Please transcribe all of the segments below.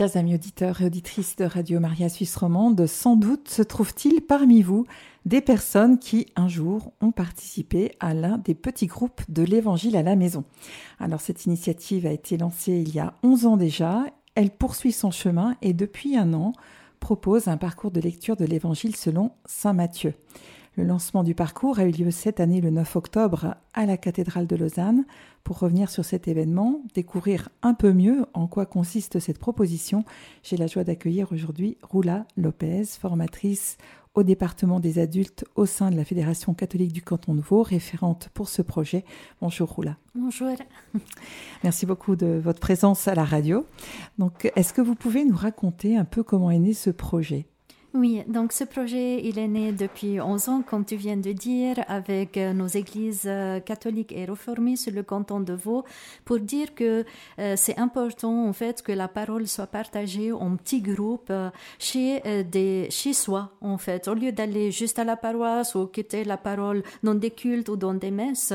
Chers amis auditeurs et auditrices de Radio Maria Suisse Romande, sans doute se trouve-t-il parmi vous des personnes qui, un jour, ont participé à l'un des petits groupes de l'Évangile à la maison. Alors cette initiative a été lancée il y a 11 ans déjà, elle poursuit son chemin et depuis un an propose un parcours de lecture de l'Évangile selon Saint Matthieu. Le lancement du parcours a eu lieu cette année le 9 octobre à la cathédrale de Lausanne. Pour revenir sur cet événement, découvrir un peu mieux en quoi consiste cette proposition, j'ai la joie d'accueillir aujourd'hui Roula Lopez, formatrice au département des adultes au sein de la Fédération catholique du canton de Vaud, référente pour ce projet. Bonjour Roula. Bonjour. Merci beaucoup de votre présence à la radio. Donc, est-ce que vous pouvez nous raconter un peu comment est né ce projet? Oui, donc ce projet, il est né depuis 11 ans, comme tu viens de dire, avec euh, nos églises euh, catholiques et réformées sur le canton de Vaud, pour dire que euh, c'est important, en fait, que la parole soit partagée en petits groupes chez, des, chez soi, en fait. Au lieu d'aller juste à la paroisse ou quitter la parole dans des cultes ou dans des messes,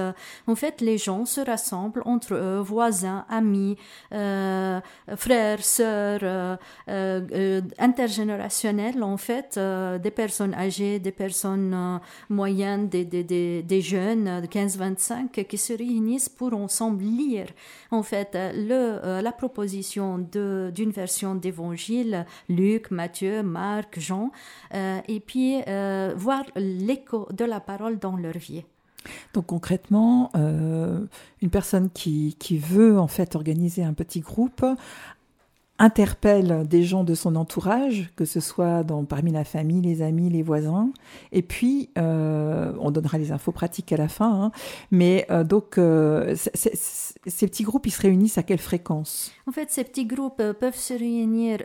en fait, les gens se rassemblent entre eux, voisins, amis, frères, sœurs, intergénérationnels, en fait, euh, des personnes âgées, des personnes euh, moyennes, des, des, des, jeunes de 15-25 qui se réunissent pour ensemble lire, en fait, le, euh, la proposition d'une version d'évangile, Luc, Matthieu, Marc, Jean, et puis voir l'écho de la parole dans leur vie. Donc concrètement, une personne qui, qui, veut en fait organiser un petit groupe interpelle des gens de son entourage, que ce soit dans, parmi la famille, les amis, les voisins. Et puis, euh, on donnera les infos pratiques à la fin. Hein. Mais euh, donc, euh, ces petits groupes, ils se réunissent à quelle fréquence? En fait, ces petits groupes peuvent se réunir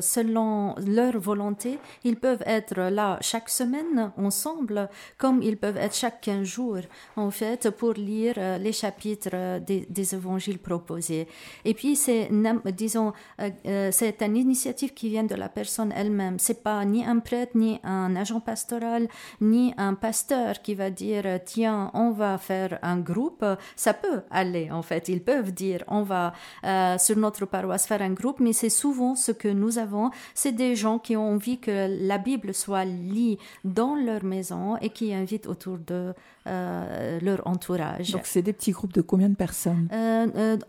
selon leur volonté. Ils peuvent être là chaque semaine ensemble, comme ils peuvent être chaque 15 jours, en fait, pour lire les chapitres des, des évangiles proposés. Et puis, c'est, disons, euh, euh, c'est une initiative qui vient de la personne elle-même. C'est pas ni un prêtre, ni un agent pastoral, ni un pasteur qui va dire tiens, on va faire un groupe. Ça peut aller en fait. Ils peuvent dire on va euh, sur notre paroisse faire un groupe, mais c'est souvent ce que nous avons. C'est des gens qui ont envie que la Bible soit lue dans leur maison et qui invitent autour de leur entourage. Donc c'est des petits groupes de combien de personnes?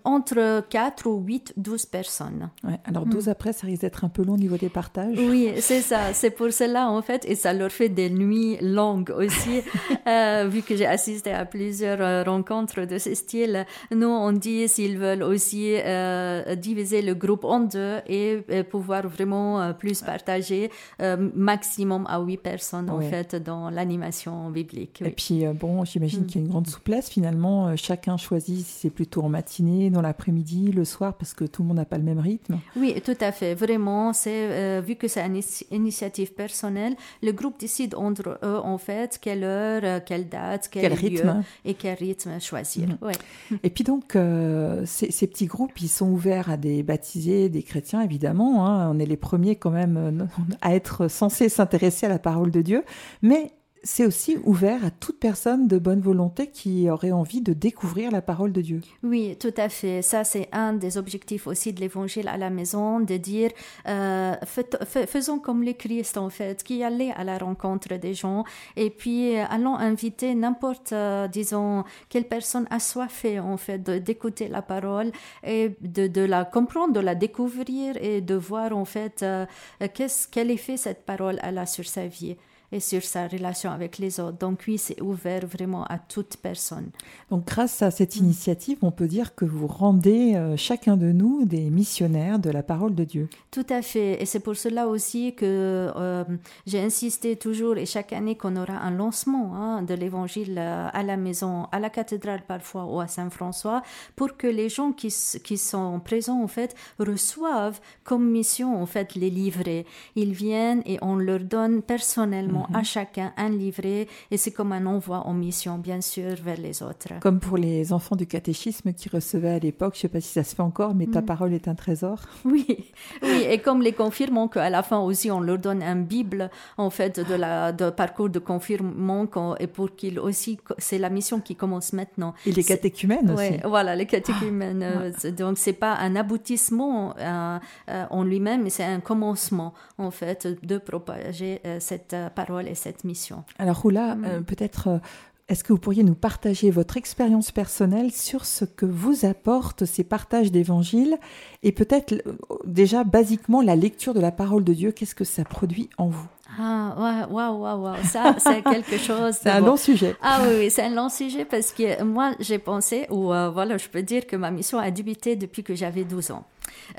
Entre 4 ou 8, 12 personnes. Ouais, alors 12 hmm. après, ça risque d'être un peu long au niveau des partages. Oui, c'est ça. C'est pour cela, en fait, et ça leur fait des nuits longues aussi. euh, vu que j'ai assisté à plusieurs euh, rencontres de ce style, nous, on dit s'ils veulent aussi euh, diviser le groupe en deux et, pouvoir vraiment euh, plus partager, euh, maximum à 8 personnes, en fait, dans l'animation biblique. Et puis, bon, j'imagine hmm. qu'il y a une grande souplesse. Finalement, chacun choisit si c'est plutôt en matinée, dans l'après-midi, le soir, parce que tout le monde n'a pas le même rythme oui, tout à fait. Vraiment, c'est euh, vu que c'est une initiative personnelle, le groupe décide entre eux en fait quelle heure, euh, quelle date, quel, rythme et quel rythme choisir. Mhm. Et puis donc, euh, ces, petits groupes, ils sont ouverts à des baptisés, des chrétiens évidemment. Hein. On est les premiers quand même à être censés s'intéresser à la parole de Dieu, mais c'est aussi ouvert à toute personne de bonne volonté qui aurait envie de découvrir la parole de Dieu. Oui, tout à fait. Ça, c'est un des objectifs aussi de l'évangile à la maison, de dire, euh, faisons comme le Christ, en fait, qui allait à la rencontre des gens et puis euh, allons inviter n'importe, euh, disons, quelle personne assoiffée, en fait, d'écouter la parole et de, la comprendre, de la découvrir et de voir, en fait, qu'est-ce, quel effet cette parole a sur sa vie et sur sa relation avec les autres. Donc oui, c'est ouvert vraiment à toute personne. Donc grâce à cette mm. initiative, on peut dire que vous rendez euh, chacun de nous des missionnaires de la parole de Dieu. Tout à fait. Et c'est pour cela aussi que euh, j'ai insisté toujours et chaque année qu'on aura un lancement hein, de l'évangile euh, à la maison, à la cathédrale parfois ou à Saint-François, pour que les gens qui, qui sont présents en fait reçoivent comme mission en fait les livrets. Ils viennent et on leur donne personnellement vraiment à chacun un livret et c'est comme un envoi en mission, bien sûr, vers les autres. Comme pour les enfants du catéchisme qui recevaient à l'époque, je ne sais pas si ça se fait encore, mais ta parole est un trésor. Oui, oui, et comme les confirmants, qu'à la fin aussi on leur donne un Bible, en fait, de la de parcours de confirmants, et pour qu'ils aussi, c'est la mission qui commence maintenant. Et les catéchumènes aussi. Oui, voilà, les catéchumènes. Ah. Donc c'est pas un aboutissement euh, euh, en lui-même, mais c'est un commencement, en fait, de propager euh, cette parole et cette mission. Alors, Roula, mm. peut-être est-ce que vous pourriez nous partager votre expérience personnelle sur ce que vous apportent ces partages d'évangile et peut-être déjà basiquement la lecture de la parole de Dieu, qu'est-ce que ça produit en vous? Ah, waouh, waouh, waouh, ça, c'est quelque chose. c'est un long sujet. Ah oui, oui c'est un long sujet parce que moi, j'ai pensé, ou voilà, je peux dire que ma mission a débuté depuis que j'avais 12 ans.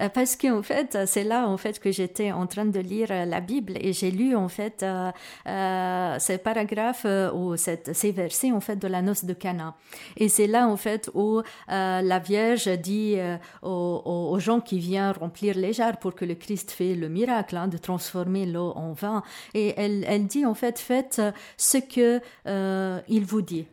Euh, parce qu'en fait, c'est là en fait que j'étais en train de lire euh, la Bible et j'ai lu en fait euh, ces paragraphes ou ces versets en fait de la noce de Cana. Et c'est là en fait où la Vierge dit aux, aux, gens qui viennent remplir les jarres pour que le Christ fait le miracle hein, de transformer l'eau en vin. Et elle, elle dit en fait faites ce que il vous dit.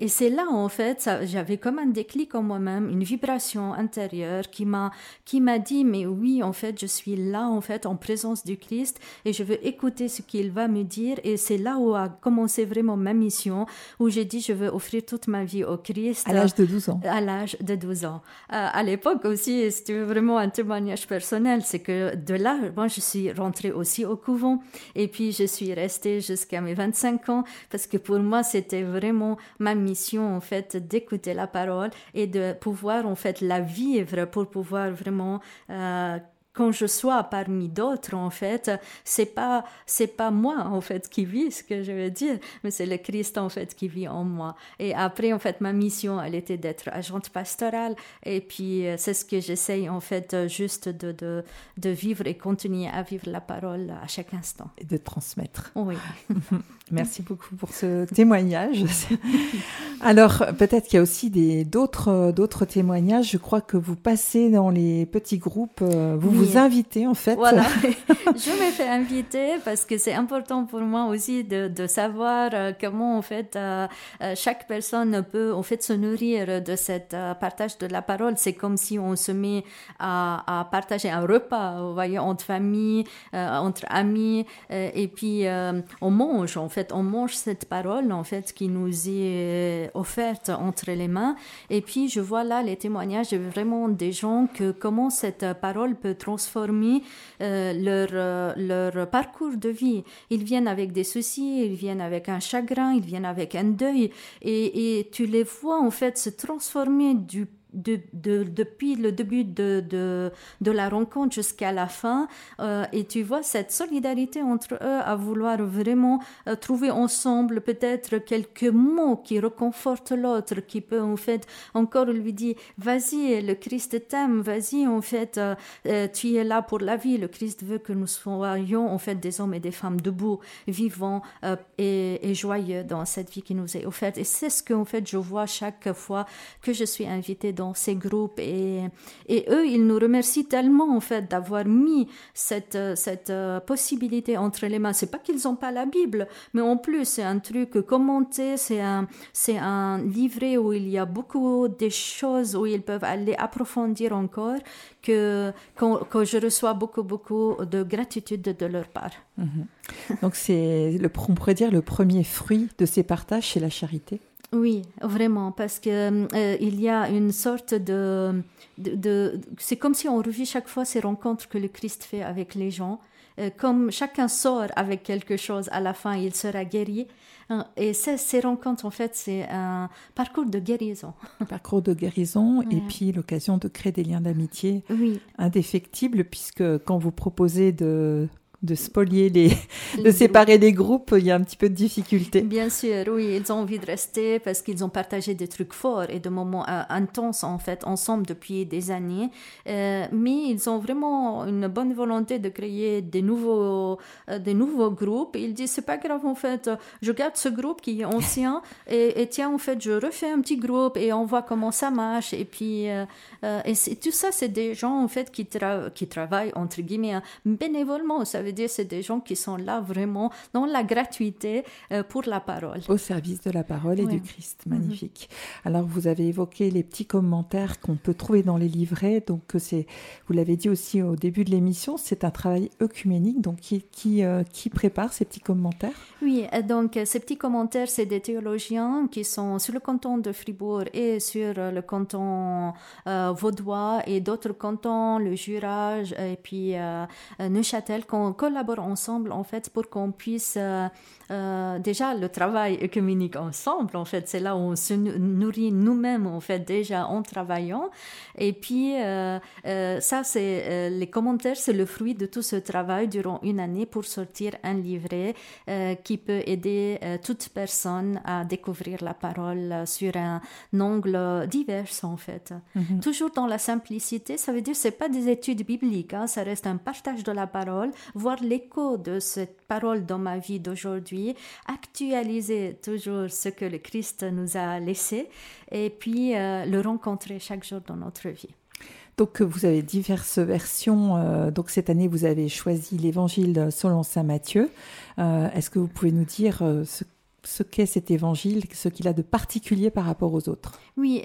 Et c'est là, en fait, j'avais comme un déclic en moi-même, une vibration intérieure qui m'a, qui m'a dit, mais oui, en fait, je suis là, en fait, en présence du Christ et je veux écouter ce qu'il va me dire. Et c'est là où a commencé vraiment ma mission, où j'ai dit, je veux offrir toute ma vie au Christ. À l'âge de 12 ans. À l'âge de 12 ans. Euh, à l'époque aussi, c'était vraiment un témoignage personnel, c'est que de là, moi, je suis rentrée aussi au couvent. Et puis, je suis restée jusqu'à mes 25 ans parce que pour moi, c'était vraiment ma mission mission en fait d'écouter la parole et de pouvoir en fait la vivre pour pouvoir vraiment euh, quand je sois parmi d'autres, en fait, c'est pas, c'est pas moi, en fait, qui vis ce que je veux dire, mais c'est le Christ, en fait, qui vit en moi. Et après, en fait, ma mission, elle était d'être agente pastorale. Et puis, euh, c'est ce que j'essaye, en fait, juste de, de, de, vivre et continuer à vivre la parole à chaque instant. Et de transmettre. Oui. Merci beaucoup pour ce témoignage. Alors, peut-être qu'il y a aussi des, d'autres, d'autres témoignages. Je crois que vous passez dans les petits groupes, euh, vous vous inviter en fait. Voilà, je me fais inviter parce que c'est important pour moi aussi de, de savoir euh, comment en fait euh, euh, chaque personne peut en fait se nourrir de cette partage de la parole. C'est comme si on se met à, à partager un repas, vous voyez, entre famille, entre amis, et puis on mange en fait, on mange cette parole en fait qui nous est offerte entre les mains. Et puis je vois là les témoignages vraiment des gens que comment cette parole peut transformer euh, leur, euh, leur parcours de vie. Ils viennent avec des soucis, ils viennent avec un chagrin, ils viennent avec un deuil, et, et tu les vois en fait se transformer du de, de, depuis le début de, de, la rencontre jusqu'à la fin. Euh, et tu vois cette solidarité entre eux à vouloir vraiment euh, trouver ensemble peut-être quelques mots qui reconfortent l'autre, qui peut en fait encore lui dire, vas-y, le Christ t'aime, vas-y, en fait, euh, tu es là pour la vie. Le Christ veut que nous soyons en fait des hommes et des femmes debout, vivants et, et joyeux dans cette vie qui nous est offerte. Et c'est ce que en fait je vois chaque fois que je suis invitée dans ces groupes et, et eux, ils nous remercient tellement en fait d'avoir mis cette, cette euh, possibilité entre les mains. C'est pas qu'ils n'ont pas la Bible, mais en plus c'est un truc commenté, c'est un, c'est un livret où il y a beaucoup de choses où ils peuvent aller approfondir encore que, que, je reçois beaucoup, beaucoup de gratitude de leur part. Mhm. Donc c'est, le, on pourrait dire, le premier fruit de ces partages, c'est la charité. Oui, vraiment, parce que euh, il y a une sorte de, de, c'est comme si on revit chaque fois ces rencontres que le Christ fait avec les gens. Euh, comme chacun sort avec quelque chose, à la fin, il sera guéri. Euh, et ces rencontres, en fait, c'est un parcours de guérison. Un parcours de guérison et puis l'occasion de créer des liens d'amitié oui. indéfectibles, puisque quand vous proposez de de spolier les, de séparer les groupes, il y a un petit peu de difficulté. Bien sûr, oui, ils ont envie de rester parce qu'ils ont partagé des trucs forts et des moments euh, intenses en fait ensemble depuis des années. Euh, mais ils ont vraiment une bonne volonté de créer des nouveaux, euh, des nouveaux groupes. Ils disent c'est pas grave en fait, je garde ce groupe qui est ancien et, tiens en fait je refais un petit groupe et on voit comment ça marche. Et puis et tout ça c'est des gens en fait qui, qui travaillent entre guillemets bénévolement, ça veut dire c'est des gens qui sont là vraiment dans la gratuité euh, pour la parole. Au service de la parole et du Christ. Mhm. Magnifique. Alors, vous avez évoqué les petits commentaires qu'on peut trouver dans les livrets. Donc, c'est, vous l'avez dit aussi au début de l'émission, c'est un travail œcuménique. Donc, qui, qui, euh, qui prépare ces petits commentaires? Oui, donc ces petits commentaires, c'est des théologiens qui sont sur le canton de Fribourg et sur le canton vaudois et d'autres cantons, le Jura et puis Neuchâtel, qu'on collabore ensemble en fait pour qu'on puisse euh, euh, déjà le travail œcuménique ensemble. En fait, c'est là où on se nourrit nous-mêmes en fait déjà en travaillant. Et puis euh, ça, c'est les commentaires, c'est le fruit de tout ce travail durant une année pour sortir un livret qui peut aider toute personne à découvrir la parole sur un angle divers en fait. Mm-hmm. Toujours dans la simplicité, ça veut dire c'est pas des études bibliques, hein, ça reste un partage de la parole, l'écho de cette parole dans ma vie d'aujourd'hui, actualiser toujours ce que le Christ nous a laissé et puis euh, le rencontrer chaque jour dans notre vie. Donc vous avez diverses versions. Euh, donc cette année vous avez choisi l'Évangile selon saint Matthieu. Euh, est-ce que vous pouvez nous dire ce ce qu'est cet évangile, ce qu'il a de particulier par rapport aux autres. Oui,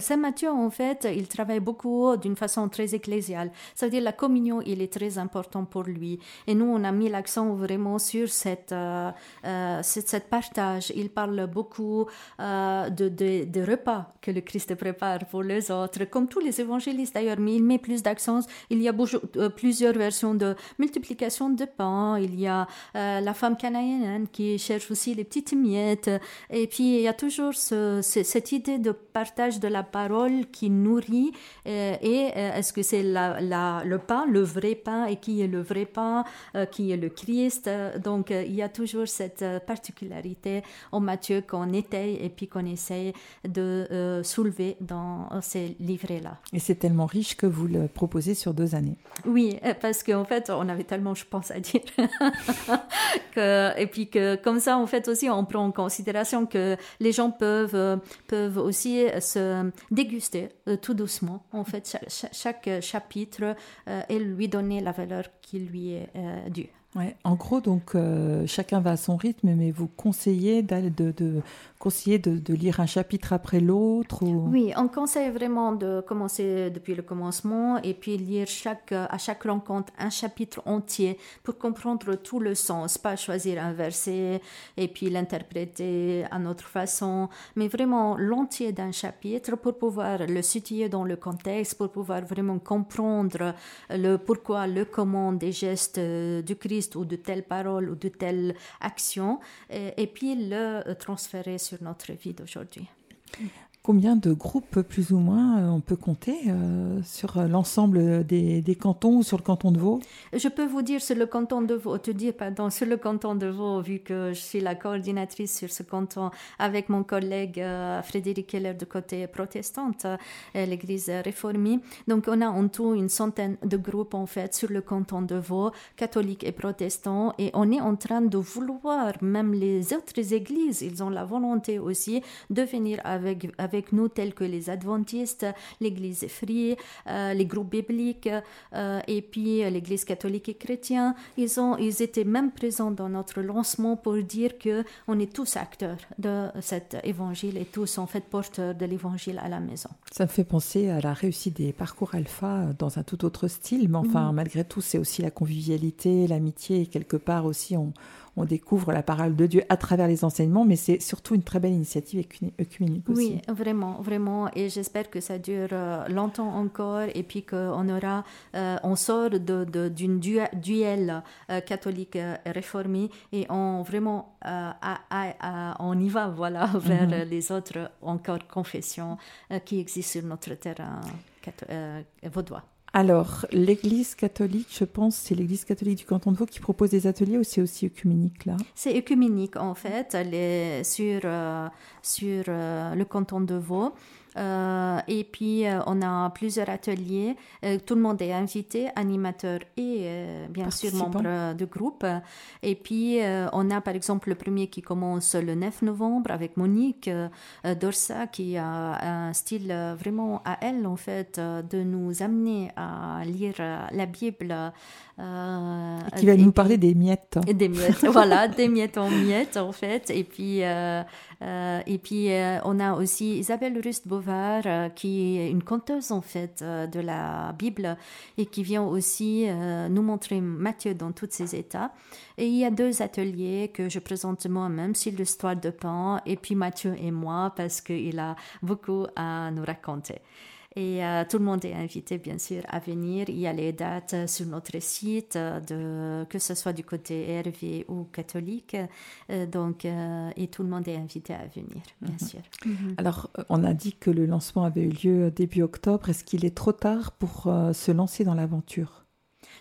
Saint Matthieu, en fait, il travaille beaucoup d'une façon très ecclésiale. Ça veut dire la communion, il est très important pour lui. Et nous, on a mis l'accent vraiment sur cette, euh, euh, cette, partage. Il parle beaucoup euh, de, repas que le Christ prépare pour les autres, comme tous les évangélistes d'ailleurs, mais il met plus d'accent. Il y a plusieurs versions de multiplication de pain. Il y a la femme cananéenne qui cherche aussi les petites miettes. Et puis, il y a toujours cette idée de partage de la parole qui nourrit. Euh, et euh, est-ce que c'est la, le pain, le vrai pain, et qui est le vrai pain, euh, qui est le Christ? Donc, il y a toujours cette particularité en Matthieu qu'on étaye et puis qu'on essaye de soulever dans ces livrets-là. Et c'est tellement riche que vous le proposez sur deux années. Oui, parce qu'en fait, on avait tellement, je pense, à dire. que, et puis que comme ça, en fait, aussi, on prend en considération que les gens peuvent, euh, peuvent aussi se déguster euh, tout doucement, en fait, chaque, chapitre euh, et lui donner la valeur qui lui est due. Ouais, en gros, donc, chacun va à son rythme, mais vous conseillez de, de, conseiller de, lire un chapitre après l'autre Oui, on conseille vraiment de commencer depuis le commencement et puis lire à chaque rencontre un chapitre entier pour comprendre tout le sens, pas choisir un verset et puis l'interpréter à notre façon, mais vraiment l'entier d'un chapitre pour pouvoir le situer dans le contexte, pour pouvoir vraiment comprendre le pourquoi, le comment des gestes du Christ ou de telle parole ou de telle action et, et puis le transférer sur notre vie d'aujourd'hui. Combien de groupes, plus ou moins, euh, on peut compter euh, sur l'ensemble des, cantons ou sur le canton de Vaud? Je peux vous dire sur le canton de Vaud, te dire, pardon, sur le canton de Vaud, vu que je suis la coordinatrice sur ce canton avec mon collègue euh, Frédéric Keller de côté protestante, l'église réformée. Donc, on a en tout une centaine de groupes, en fait, sur le canton de Vaud, catholiques et protestants, et on est en train de vouloir, même les autres églises, ils ont la volonté aussi de venir avec nous, tels que les adventistes, l'Église free, euh, les groupes bibliques, euh, et puis euh, l'Église catholique et chrétienne. Ils, ont, ils étaient même présents dans notre lancement pour dire que on est tous acteurs de cet évangile et tous en fait porteurs de l'évangile à la maison. Ça me fait penser à la réussite des parcours alpha dans un tout autre style, mais enfin, mhm. malgré tout, c'est aussi la convivialité, l'amitié, et quelque part aussi, on, on découvre la parole de Dieu à travers les enseignements, mais c'est surtout une très belle initiative œcuménique aussi. Oui, vraiment, vraiment. Et j'espère que ça dure euh, longtemps encore et puis qu'on aura, euh, on sort d'une de, duel euh, catholique réformé et on vraiment, on y va, voilà, vers mhm. les autres encore confessions qui existent sur notre terrain vaudois. Alors, l'Église catholique, je pense, c'est l'Église catholique du canton de Vaud qui propose des ateliers ou c'est aussi œcuménique là? C'est œcuménique en fait, sur, euh, sur euh, le canton de Vaud. Euh, et puis, euh, on a plusieurs ateliers. Euh, tout le monde est invité, animateur et bien sûr membre de groupe. Et puis, on a par exemple le premier qui commence le 9 novembre avec Monique Dorsa qui a un style vraiment à elle, en fait, de nous amener à lire la Bible. Qui va nous parler des miettes. Des miettes, voilà, des miettes en miettes, en fait. Et puis, euh, et puis, euh, on a aussi Isabelle Rust-Bovard, euh, qui est une conteuse, en fait, de la Bible et qui vient aussi nous montrer Matthieu dans tous ses états. Et il y a deux ateliers que je présente moi-même sur l'histoire de Pan, et puis Mathieu et moi, parce qu'il a beaucoup à nous raconter. Et euh, tout le monde est invité, bien sûr, à venir. Il y a les dates sur notre site, de, que ce soit du côté RV ou catholique. Euh, donc, euh, et tout le monde est invité à venir, bien mhm. sûr. Mhm. Alors, on a dit que le lancement avait eu lieu début octobre. Est-ce qu'il est trop tard pour se lancer dans l'aventure?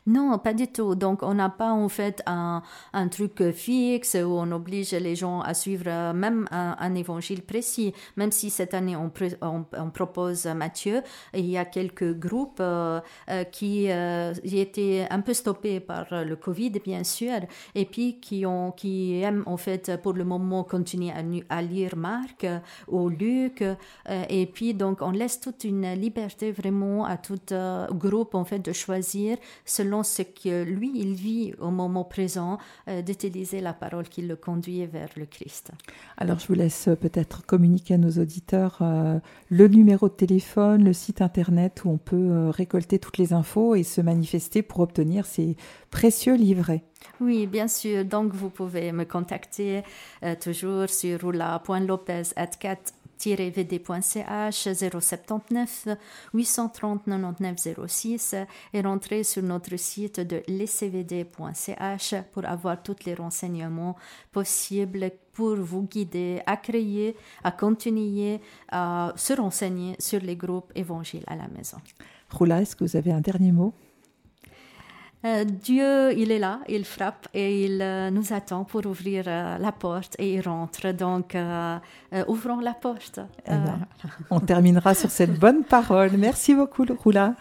Non, pas du tout. Donc, on n'a pas en fait un, truc fixe où on oblige les gens à suivre même un, évangile précis. Même si cette année on, propose Matthieu, il y a quelques groupes euh, euh, qui euh, étaient un peu stoppés par le Covid, bien sûr, et puis qui, ont, qui aiment en fait pour le moment continuer à lire Marc ou Luc. et puis, donc, on laisse toute une liberté vraiment à tout groupe en fait de choisir selon ce que lui, il vit au moment présent, euh, d'utiliser la parole qui le conduit vers le Christ. Alors, je vous laisse euh, peut-être communiquer à nos auditeurs euh, le numéro de téléphone, le site internet où on peut récolter toutes les infos et se manifester pour obtenir ces précieux livrets. Oui, bien sûr. Donc, vous pouvez me contacter toujours sur roula.lopez.4 vd.ch 079 830 99 06 et rentrer sur notre site de l'ecvd.ch pour avoir tous les renseignements possibles pour vous guider à créer, à continuer à se renseigner sur les groupes évangiles à la maison. Roula, est-ce que vous avez un dernier mot? Euh, Dieu, il est là, il frappe et il euh, nous attend pour ouvrir euh, la porte et il rentre. Donc, ouvrons la porte. Eh ben, on terminera sur cette bonne parole. Merci beaucoup, Roula.